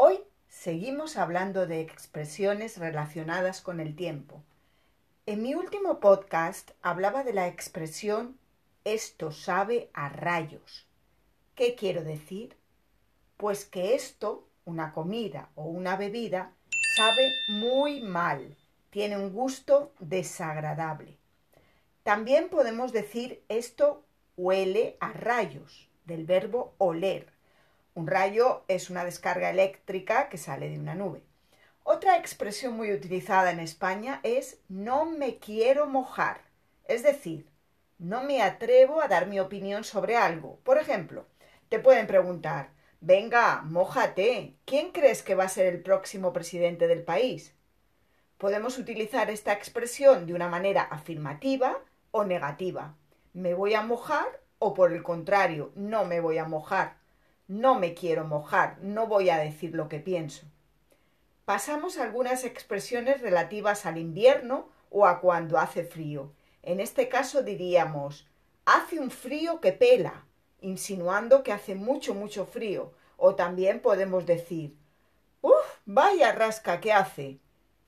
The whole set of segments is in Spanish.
Hoy seguimos hablando de expresiones relacionadas con el tiempo. En mi último podcast hablaba de la expresión esto sabe a rayos. ¿Qué quiero decir? Pues que esto, una comida o una bebida, sabe muy mal, tiene un gusto desagradable. También podemos decir esto huele a rayos, del verbo oler. Un rayo es una descarga eléctrica que sale de una nube. Otra expresión muy utilizada en España es no me quiero mojar, es decir, no me atrevo a dar mi opinión sobre algo. Por ejemplo, te pueden preguntar, venga, mójate, ¿quién crees que va a ser el próximo presidente del país? Podemos utilizar esta expresión de una manera afirmativa o negativa. ¿Me voy a mojar o por el contrario, no me voy a mojar? No me quiero mojar, no voy a decir lo que pienso. Pasamos a algunas expresiones relativas al invierno o a cuando hace frío. En este caso diríamos hace un frío que pela, insinuando que hace mucho, mucho frío. O también podemos decir ¡Uf! Vaya rasca que hace.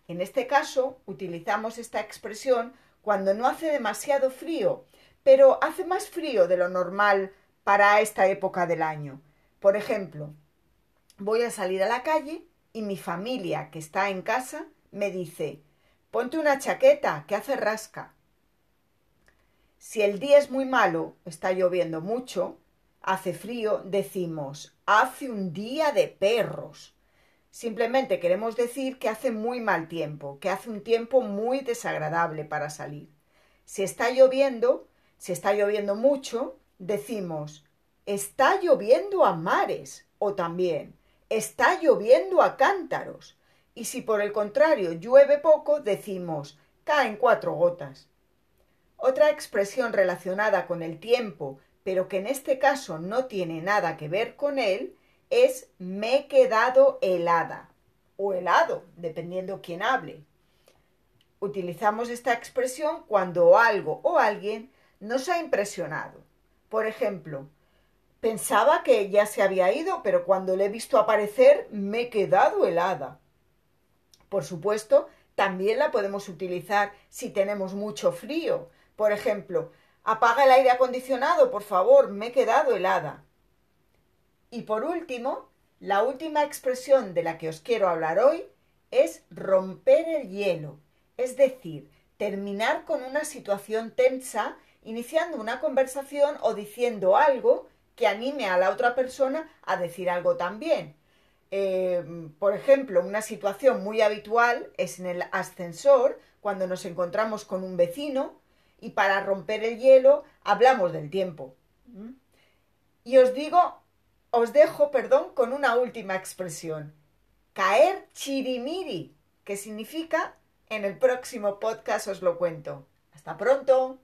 En este caso utilizamos esta expresión cuando no hace demasiado frío, pero hace más frío de lo normal para esta época del año. Por ejemplo, voy a salir a la calle y mi familia que está en casa me dice ponte una chaqueta que hace rasca. Si el día es muy malo, está lloviendo mucho, hace frío, decimos hace un día de perros. Simplemente queremos decir que hace muy mal tiempo, que hace un tiempo muy desagradable para salir. Si está lloviendo, si está lloviendo mucho, decimos Está lloviendo a mares o también está lloviendo a cántaros. Y si por el contrario llueve poco, decimos caen cuatro gotas. Otra expresión relacionada con el tiempo, pero que en este caso no tiene nada que ver con él, es me he quedado helada o helado, dependiendo quién hable. Utilizamos esta expresión cuando algo o alguien nos ha impresionado. Por ejemplo, Pensaba que ya se había ido, pero cuando le he visto aparecer me he quedado helada. Por supuesto, también la podemos utilizar si tenemos mucho frío. Por ejemplo, apaga el aire acondicionado, por favor, me he quedado helada. Y por último, la última expresión de la que os quiero hablar hoy es romper el hielo, es decir, terminar con una situación tensa, iniciando una conversación o diciendo algo que anime a la otra persona a decir algo también. Eh, por ejemplo, una situación muy habitual es en el ascensor, cuando nos encontramos con un vecino y para romper el hielo hablamos del tiempo. Y os digo, os dejo, perdón, con una última expresión. Caer chirimiri, que significa en el próximo podcast os lo cuento. Hasta pronto.